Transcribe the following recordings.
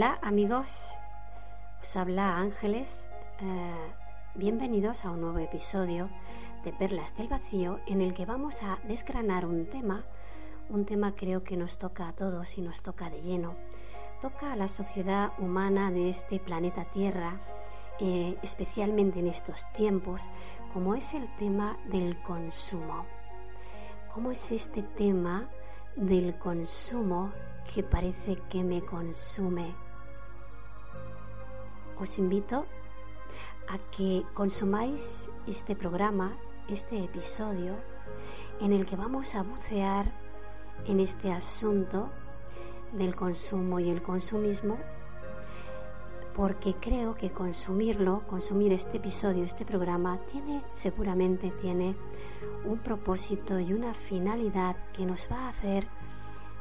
Hola amigos, os habla Ángeles. Eh, bienvenidos a un nuevo episodio de Perlas del Vacío en el que vamos a desgranar un tema, un tema creo que nos toca a todos y nos toca de lleno. Toca a la sociedad humana de este planeta Tierra, eh, especialmente en estos tiempos, como es el tema del consumo. ¿Cómo es este tema del consumo que parece que me consume. Os invito a que consumáis este programa, este episodio, en el que vamos a bucear en este asunto del consumo y el consumismo, porque creo que consumirlo, consumir este episodio, este programa, tiene, seguramente tiene un propósito y una finalidad que nos va a hacer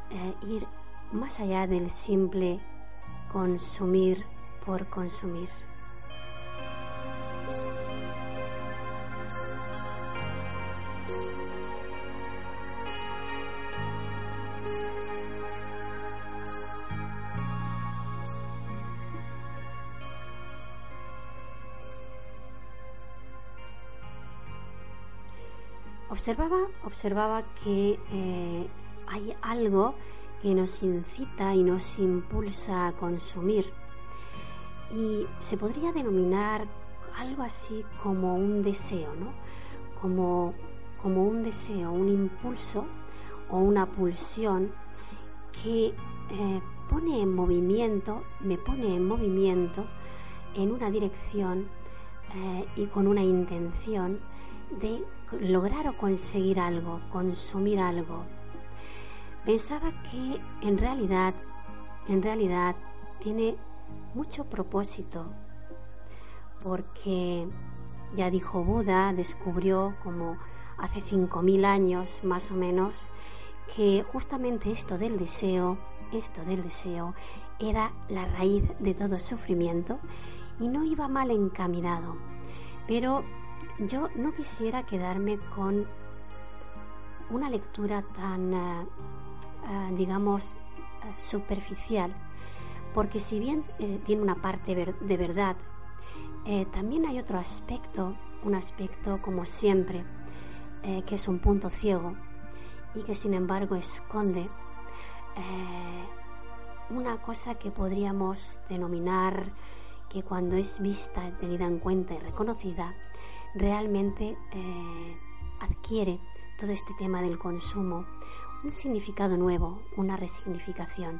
eh, ir más allá del simple consumir por consumir. Observaba, observaba que eh, hay algo que nos incita y nos impulsa a consumir. Y se podría denominar algo así como un deseo, ¿no? Como, como un deseo, un impulso o una pulsión que eh, pone en movimiento, me pone en movimiento en una dirección eh, y con una intención de lograr o conseguir algo, consumir algo, Pensaba que en realidad, en realidad tiene mucho propósito, porque ya dijo Buda, descubrió como hace 5.000 años más o menos, que justamente esto del deseo, esto del deseo, era la raíz de todo sufrimiento y no iba mal encaminado. Pero yo no quisiera quedarme con una lectura tan eh, eh, digamos, eh, superficial, porque si bien eh, tiene una parte de verdad, también hay otro aspecto, un aspecto como siempre, que es un punto ciego y que sin embargo esconde una cosa que podríamos denominar que cuando es vista, tenida en cuenta y reconocida, realmente adquiere todo este tema del consumo un significado nuevo, una resignificación.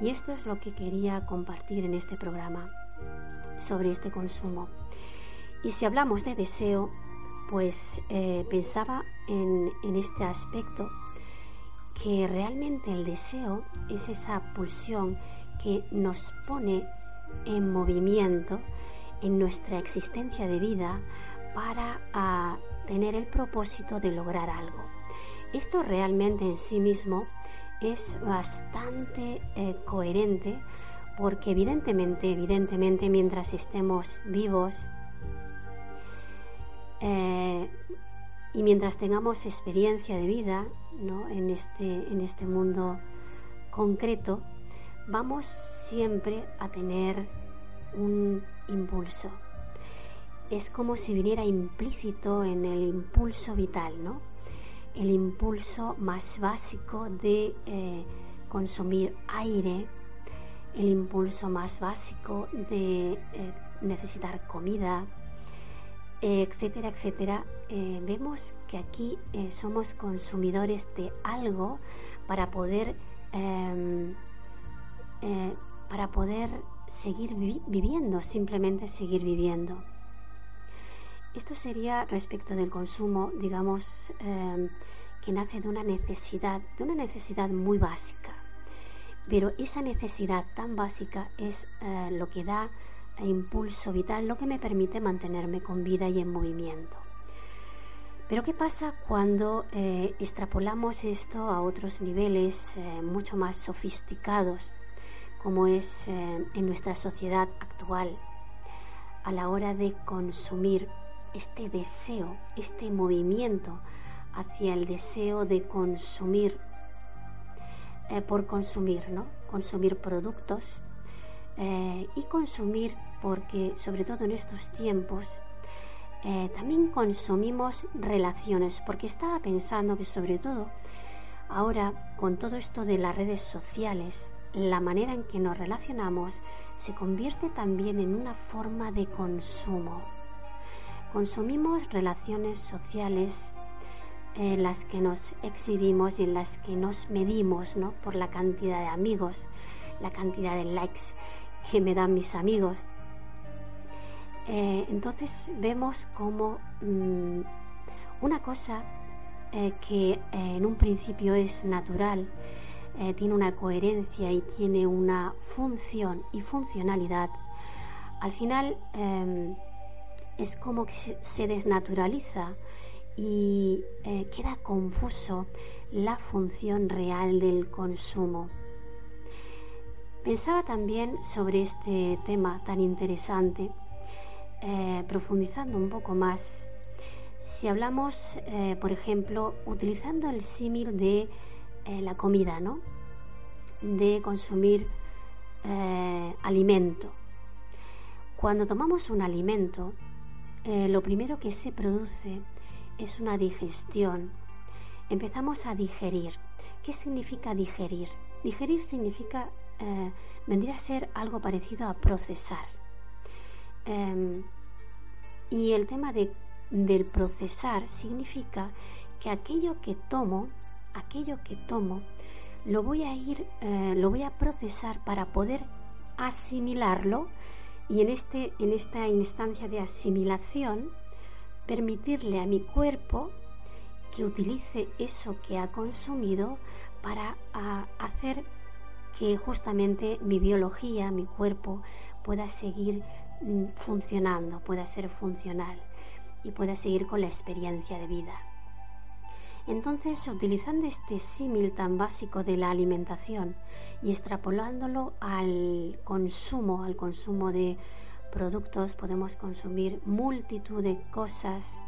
Y esto es lo que quería compartir en este programa sobre este consumo. Y si hablamos de deseo, pues eh, pensaba en, en este aspecto que realmente el deseo es esa pulsión que nos pone en movimiento en nuestra existencia de vida para ah, tener el propósito de lograr algo. Esto realmente en sí mismo es bastante eh, coherente porque evidentemente, evidentemente mientras estemos vivos eh, y mientras tengamos experiencia de vida en, este, en este mundo concreto, vamos siempre a tener un impulso. Es como si viniera implícito en el impulso vital, ¿no? El impulso más básico de eh, consumir aire, el impulso más básico de eh, necesitar comida, etcétera, etcétera, eh, vemos que aquí somos consumidores de algo para poder em, para poder seguir viviendo, simplemente seguir viviendo. Esto sería respecto del consumo, digamos, em, que nace de una necesidad, de una necesidad muy básica. Pero esa necesidad tan básica es eh, lo que da impulso vital, lo que me permite mantenerme con vida y en movimiento. Pero ¿qué pasa cuando eh, extrapolamos esto a otros niveles eh, mucho más sofisticados, como es en nuestra sociedad actual, a la hora de consumir este deseo, este movimiento hacia el deseo de consumir eh, por consumir, ¿no? Consumir productos, eh, y consumir porque sobre todo en estos tiempos eh, también consumimos relaciones porque estaba pensando que sobre todo ahora con todo esto de las redes sociales la manera en que nos relacionamos se convierte también en una forma de consumo consumimos relaciones sociales en las que nos exhibimos y en las que nos medimos ¿no? por la cantidad de amigos, la cantidad de likes que me dan mis amigos. Eh, entonces vemos como mm, una cosa eh, que eh, en un principio es natural, tiene una coherencia y tiene una función y funcionalidad, al final em, es como que se desnaturaliza y eh, queda confuso la función real del consumo. Pensaba también sobre este tema tan interesante, eh, profundizando un poco más. Si hablamos, eh, por ejemplo, utilizando el símil de la comida, ¿no? De consumir alimento. Cuando tomamos un alimento, lo primero que se produce es una digestión. Empezamos a digerir. ¿Qué significa digerir? Digerir significa, eh, vendría a ser algo parecido a procesar. Em, y el tema de, del procesar significa que aquello que tomo, aquello que tomo, lo voy a ir, eh, lo voy a procesar para poder asimilarlo y en, este, en esta instancia de asimilación permitirle a mi cuerpo que utilice eso que ha consumido para hacer que justamente mi biología, mi cuerpo, pueda seguir mm, funcionando, pueda ser funcional y pueda seguir con la experiencia de vida. Entonces, utilizando este símil tan básico de la alimentación y extrapolándolo al consumo, al consumo de productos, podemos consumir multitud de cosas.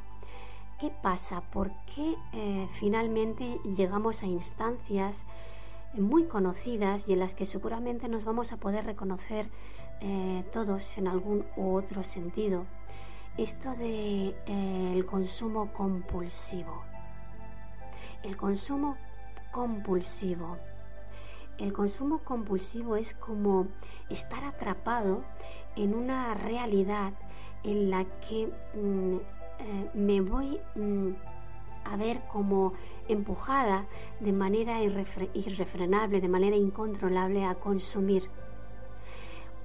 ¿Qué pasa? ¿Por qué eh, finalmente llegamos a instancias muy conocidas y en las que seguramente nos vamos a poder reconocer eh, todos en algún u otro sentido? Esto de eh, consumo compulsivo. El consumo compulsivo. El consumo compulsivo es como estar atrapado en una realidad en la que mm, eh, me voy mm, a ver como empujada de manera irrefrenable, de manera incontrolable a consumir.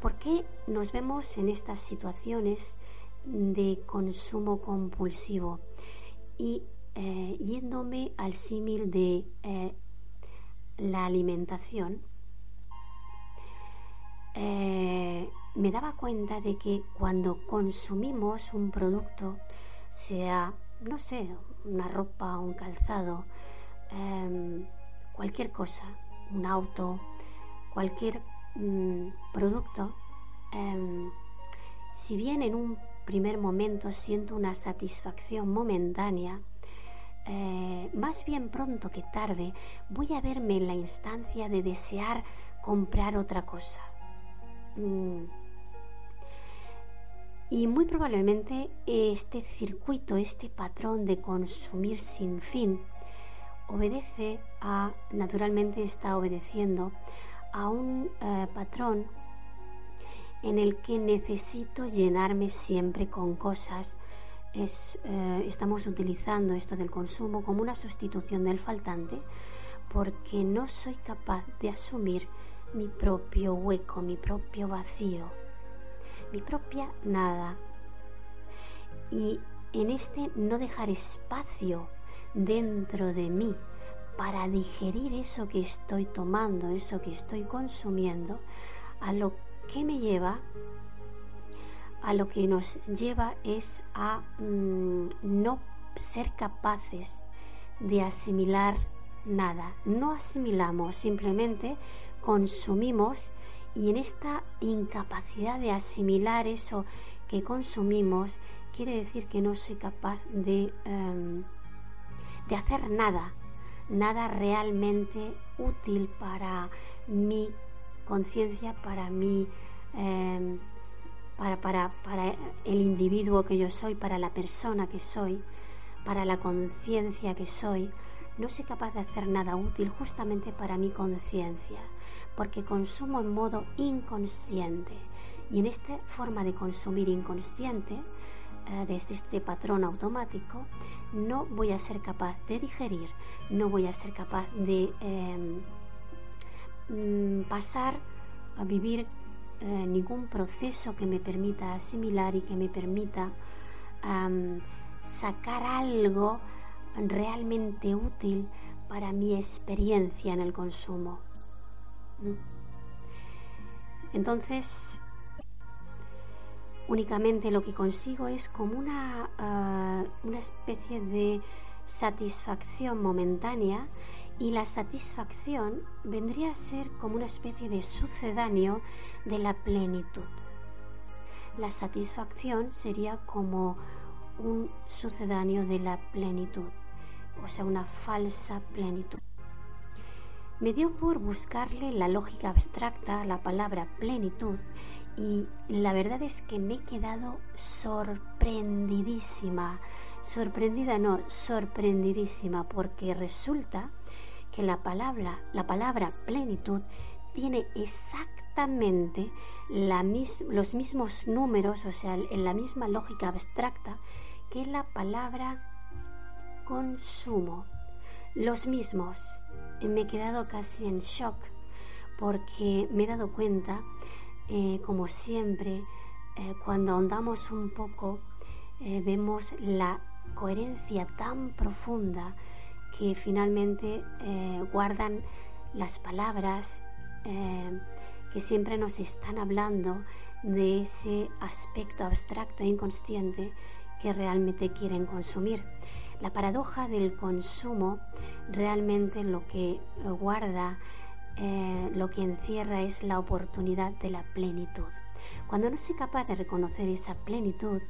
¿Por qué nos vemos en estas situaciones de consumo compulsivo? Y eh, yéndome al símil de eh, la alimentación, me daba cuenta de que cuando consumimos un producto, sea, no sé, una ropa, un calzado, em, cualquier cosa, un auto, cualquier mm, producto, em, si bien en un primer momento siento una satisfacción momentánea, eh, más bien pronto que tarde voy a verme en la instancia de desear comprar otra cosa. Mm, y muy probablemente este circuito, este patrón de consumir sin fin, obedece a, naturalmente está obedeciendo a un eh, patrón en el que necesito llenarme siempre con cosas. Es, eh, estamos utilizando esto del consumo como una sustitución del faltante porque no soy capaz de asumir mi propio hueco, mi propio vacío mi propia nada. Y en este no dejar espacio dentro de mí para digerir eso que estoy tomando, eso que estoy consumiendo, a lo que me lleva, a lo que nos lleva es a mm, no ser capaces de asimilar nada. No asimilamos, simplemente consumimos y en esta incapacidad de asimilar eso que consumimos, quiere decir que no soy capaz de, em, de hacer nada, nada realmente útil para mi conciencia, para mi em, para, para, para el individuo que yo soy, para la persona que soy, para la conciencia que soy, no soy capaz de hacer nada útil justamente para mi conciencia, porque consumo en modo inconsciente. Y en esta forma de consumir inconsciente, eh, desde este patrón automático, no voy a ser capaz de digerir, no voy a ser capaz de em, mm, pasar a vivir eh, ningún proceso que me permita asimilar y que me permita sacar algo realmente útil para mi experiencia en el consumo. Entonces, únicamente lo que consigo es como una, ah, una especie de satisfacción momentánea y la satisfacción vendría a ser como una especie de sucedáneo de la plenitud. La satisfacción sería como un sucedáneo de la plenitud, o sea, una falsa plenitud. Me dio por buscarle la lógica abstracta a la palabra plenitud y la verdad es que me he quedado sorprendidísima, sorprendida no, sorprendidísima, porque resulta que la palabra, la palabra plenitud tiene exactamente los mismos números, o sea, en la misma lógica abstracta que la palabra consumo. Los mismos. Me he quedado casi en shock porque me he dado cuenta, eh, como siempre, eh, cuando ahondamos un poco, eh, vemos la coherencia tan profunda que finalmente guardan las palabras que siempre nos están hablando de ese aspecto abstracto e inconsciente que realmente quieren consumir. La paradoja del consumo realmente lo que guarda, eh, lo que encierra es la oportunidad de la plenitud. Cuando no soy capaz de reconocer esa plenitud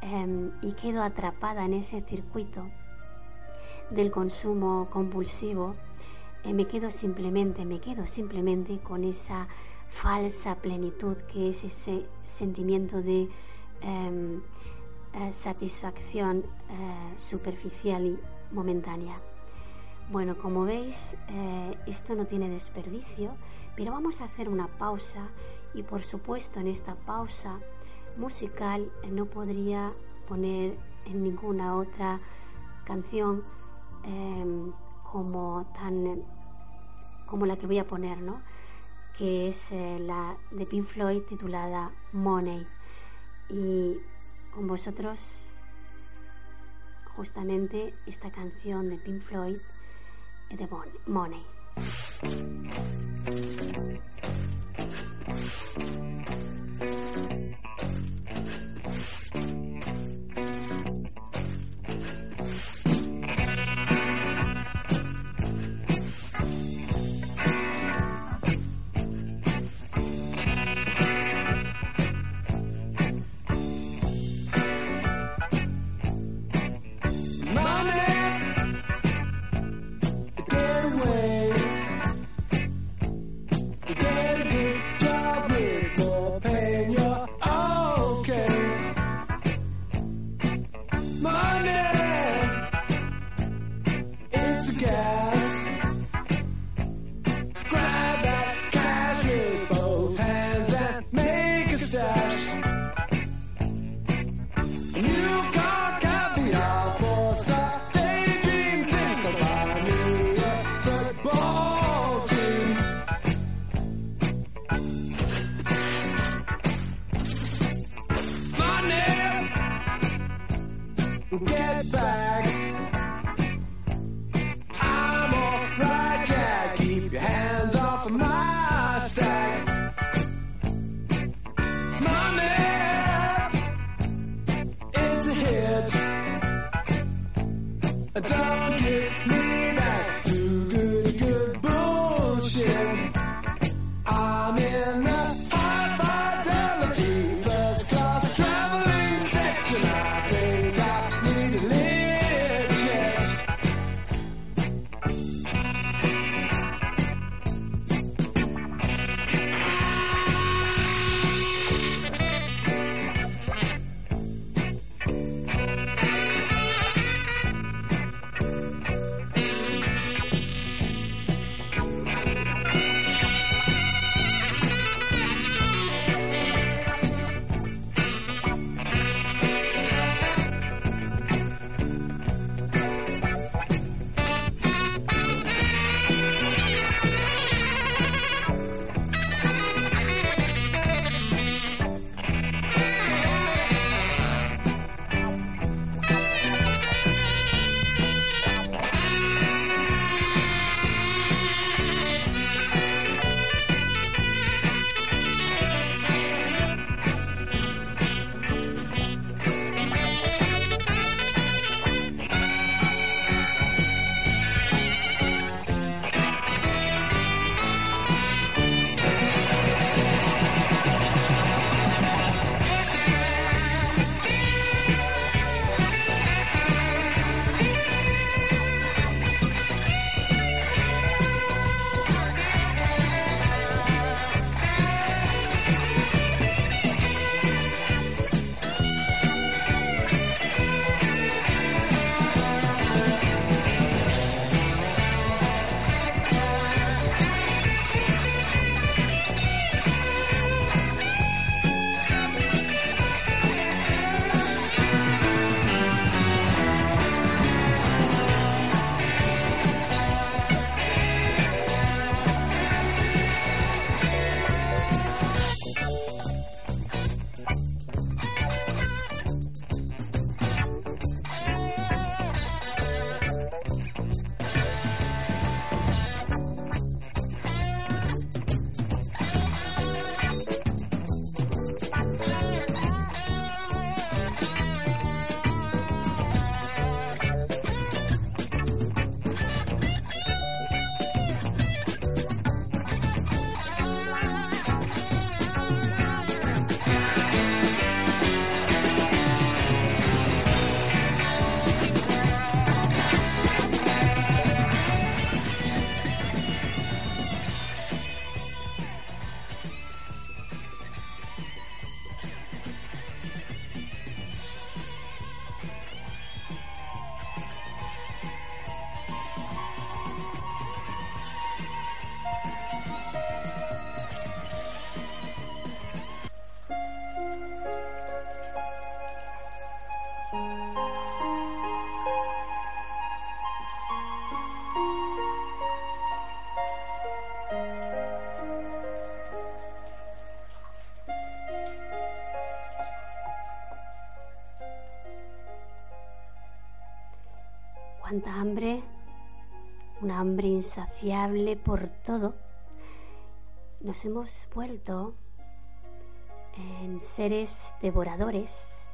em, y quedo atrapada en ese circuito del consumo compulsivo, eh, me quedo simplemente, me quedo simplemente con esa falsa plenitud que es ese sentimiento de em, eh, satisfacción eh, superficial y momentánea. Bueno, como veis, eh, esto no tiene desperdicio, pero vamos a hacer una pausa y por supuesto en esta pausa musical no podría poner en ninguna otra canción em, como tan como la que voy a poner, ¿no? Que es la de Pink Floyd titulada Money. Con vosotros justamente esta canción de Pink Floyd de Money. Hambre insaciable por todo, nos hemos vuelto en seres devoradores,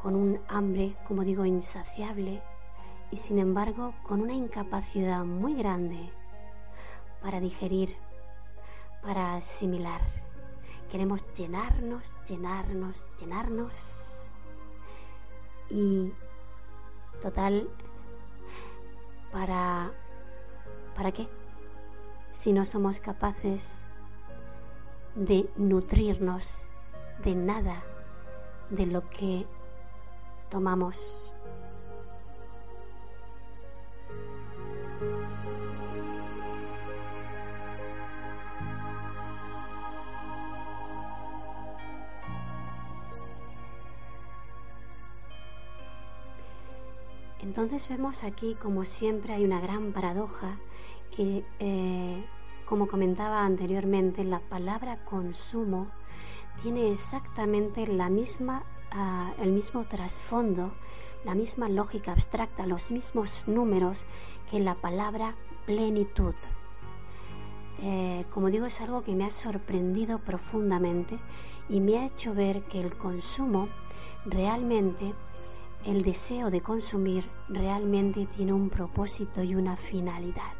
con un hambre, como digo, insaciable y sin embargo con una incapacidad muy grande para digerir, para asimilar. Queremos llenarnos, llenarnos, llenarnos y total para ¿para qué? Si no somos capaces de nutrirnos de nada de lo que tomamos. Entonces vemos aquí, como siempre, hay una gran paradoja que, eh, como comentaba anteriormente, la palabra consumo tiene exactamente la misma, ah, el mismo trasfondo, la misma lógica abstracta, los mismos números que la palabra plenitud. Eh, como digo, es algo que me ha sorprendido profundamente y me ha hecho ver que el consumo realmente, el deseo de consumir realmente tiene un propósito y una finalidad.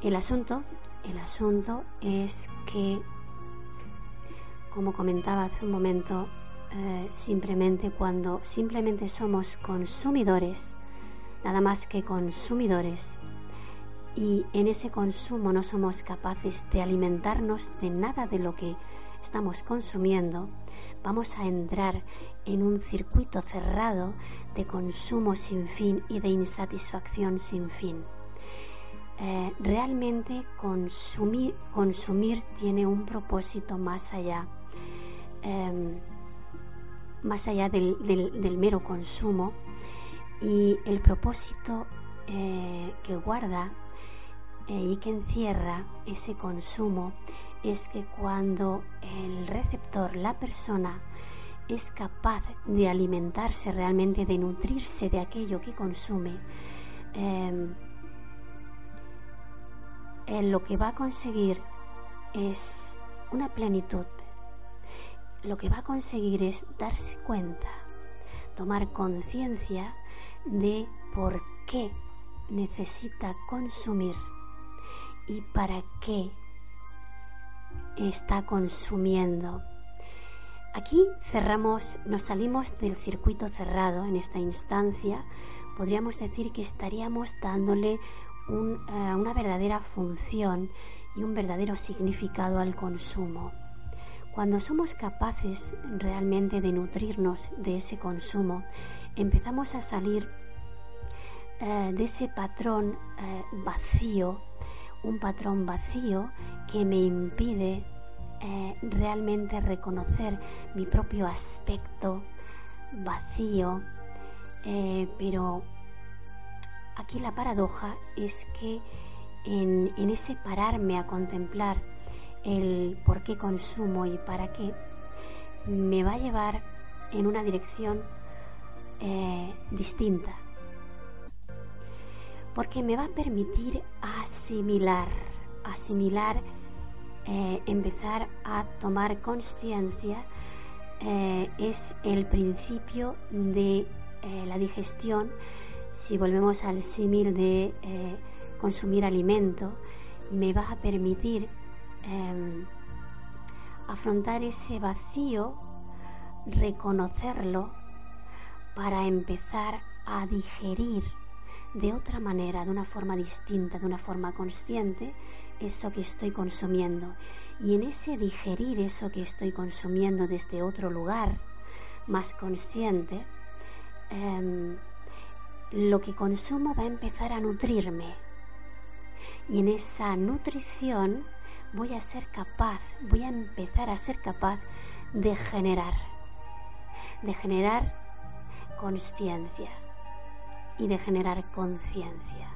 El asunto, el asunto es que como comentaba hace un momento, eh, simplemente cuando simplemente somos consumidores, nada más que consumidores, y en ese consumo no somos capaces de alimentarnos de nada de lo que estamos consumiendo, vamos a entrar en un circuito cerrado de consumo sin fin y de insatisfacción sin fin. Eh, realmente consumir, tiene un propósito más allá Em, más allá del, mero consumo. Y el propósito eh, que guarda eh, y que encierra ese consumo es que cuando el receptor, la persona, es capaz de alimentarse realmente, de nutrirse de aquello que consume, lo que va a conseguir es una plenitud lo que va a conseguir es darse cuenta, tomar conciencia de por qué necesita consumir y para qué está consumiendo. Aquí cerramos, nos salimos del circuito cerrado en esta instancia. Podríamos decir que estaríamos dándole eh, una verdadera función y un verdadero significado al consumo. Cuando somos capaces realmente de nutrirnos de ese consumo, empezamos a salir eh, de ese patrón eh, vacío, un patrón vacío que me impide realmente reconocer mi propio aspecto vacío, pero aquí la paradoja es que en, en ese pararme a contemplar el por qué consumo y para qué, me va a llevar en una dirección eh, distinta. Porque me va a permitir asimilar, asimilar, eh, empezar a tomar conciencia, eh, es el principio de la digestión. Si volvemos al símil de consumir alimento, me va a permitir Em, afrontar ese vacío, reconocerlo para empezar a digerir de otra manera, de una forma distinta, de una forma consciente, eso que estoy consumiendo. Y en ese digerir eso que estoy consumiendo desde otro lugar, más consciente, em, lo que consumo va a empezar a nutrirme. Y en esa nutrición voy a ser capaz, voy a empezar a ser capaz de generar, de generar conciencia y de generar conciencia.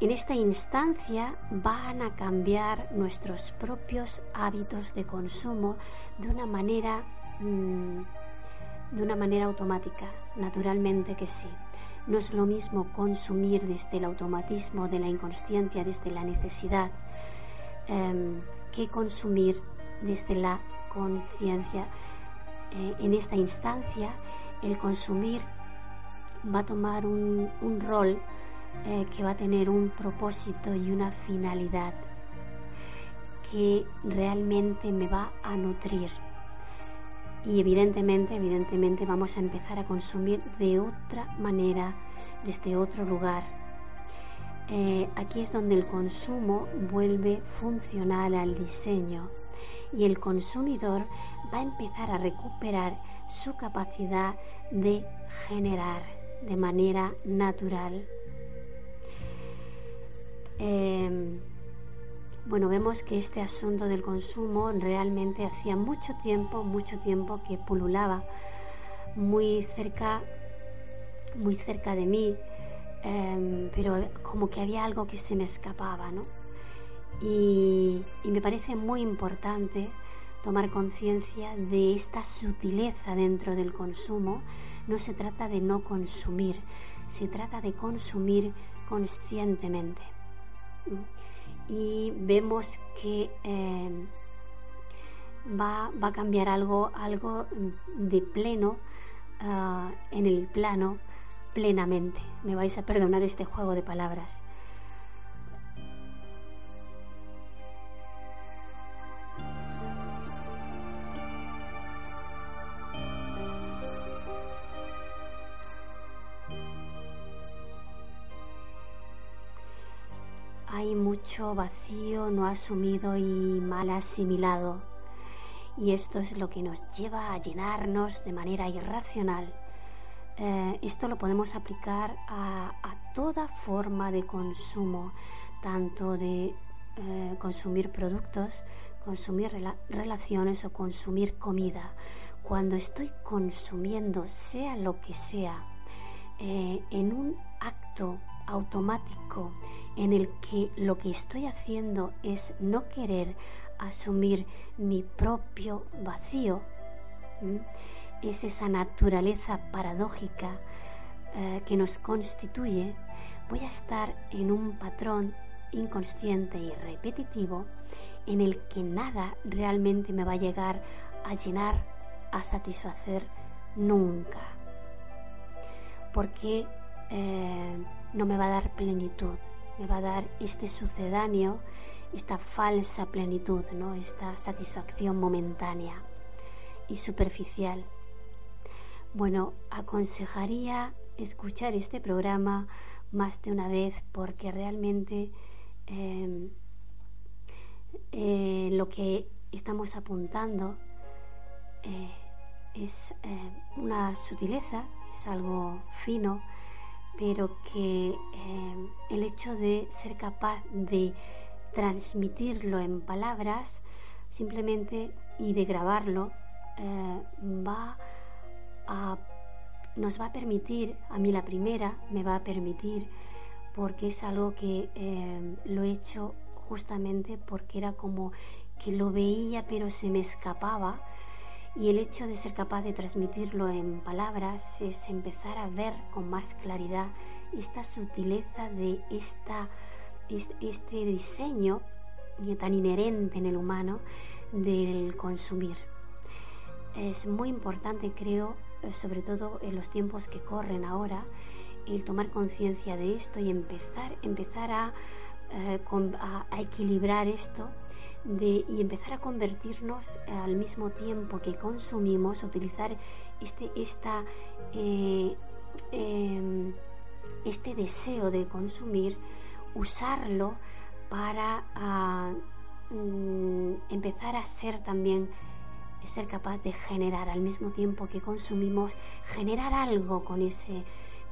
En esta instancia van a cambiar nuestros propios hábitos de consumo de una manera mm, de una manera automática, naturalmente que sí. No es lo mismo consumir desde el automatismo de la inconsciencia, desde la necesidad, em, que consumir desde la conciencia. Eh, en esta instancia, el consumir va a tomar un, rol eh, que va a tener un propósito y una finalidad que realmente me va a nutrir. Y evidentemente, evidentemente vamos a empezar a consumir de otra manera, desde otro lugar. Eh, aquí es donde el consumo vuelve funcional al diseño y el consumidor va a empezar a recuperar su capacidad de generar de manera natural. Em, bueno, vemos que este asunto del consumo realmente hacía mucho tiempo, mucho tiempo que pululaba muy cerca, muy cerca de mí, em, pero como que había algo que se me escapaba, ¿no? Y, y me parece muy importante tomar conciencia de esta sutileza dentro del consumo. No se trata de no consumir, se trata de consumir conscientemente y vemos que eh, va, a cambiar algo, algo de pleno ah, en el plano plenamente. Me vais a perdonar este juego de palabras. Vacío no asumido y mal asimilado. Y esto es lo que nos lleva a llenarnos de manera irracional. Eh, esto lo podemos aplicar a, toda forma de consumo, tanto de eh, consumir productos, consumir relaciones o consumir comida. Cuando estoy consumiendo, sea lo que sea, eh, en un acto automático en el que lo que estoy haciendo es no querer asumir mi propio vacío, es esa naturaleza paradójica eh, que nos constituye, voy a estar en un patrón inconsciente y repetitivo en el que nada realmente me va a llegar a llenar, a satisfacer nunca. Porque eh, no me va a dar plenitud, me va a dar este sucedáneo, esta falsa plenitud, ¿no? esta satisfacción momentánea y superficial. Bueno, aconsejaría escuchar este programa más de una vez porque realmente em, eh, lo que estamos apuntando eh, es eh, una sutileza, es algo fino, pero que eh, el hecho de ser capaz de transmitirlo en palabras simplemente y de grabarlo eh, va nos va a permitir, a mí la primera me va a permitir, porque es algo que eh, lo he hecho justamente porque era como que lo veía pero se me escapaba y el hecho de ser capaz de transmitirlo en palabras es empezar a ver con más claridad esta sutileza de esta, este diseño tan inherente en el humano del consumir. Es muy importante, creo, sobre todo en los tiempos que corren ahora, el tomar conciencia de esto y empezar, empezar a, eh, a equilibrar esto y empezar a convertirnos al mismo tiempo que consumimos, utilizar este, esta, eh, em, este deseo de consumir, usarlo para ah, mm, empezar a ser también ser capaz de generar al mismo tiempo que consumimos, generar algo con ese,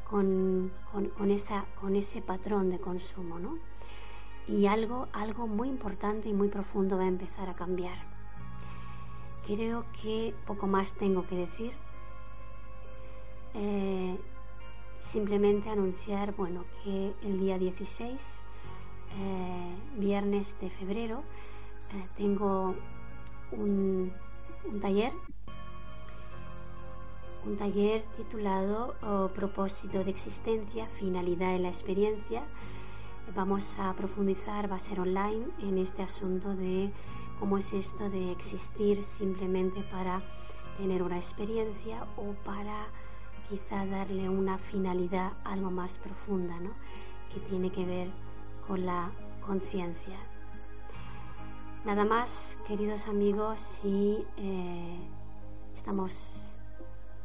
con, con, esa, con ese patrón de consumo, ¿no? Y algo, algo muy importante y muy profundo va a empezar a cambiar. Creo que poco más tengo que decir. Eh, simplemente anunciar bueno, que el día 16, eh, viernes de febrero, eh, tengo un, un taller un taller titulado oh, Propósito de existencia, finalidad de la experiencia. Vamos a profundizar, va a ser online, en este asunto de cómo es esto de existir simplemente para tener una experiencia o para quizá darle una finalidad algo más profunda, ¿no? que tiene que ver con la conciencia. Nada más, queridos amigos, y eh, estamos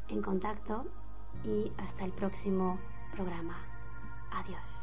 en contacto y hasta el próximo programa. Adiós.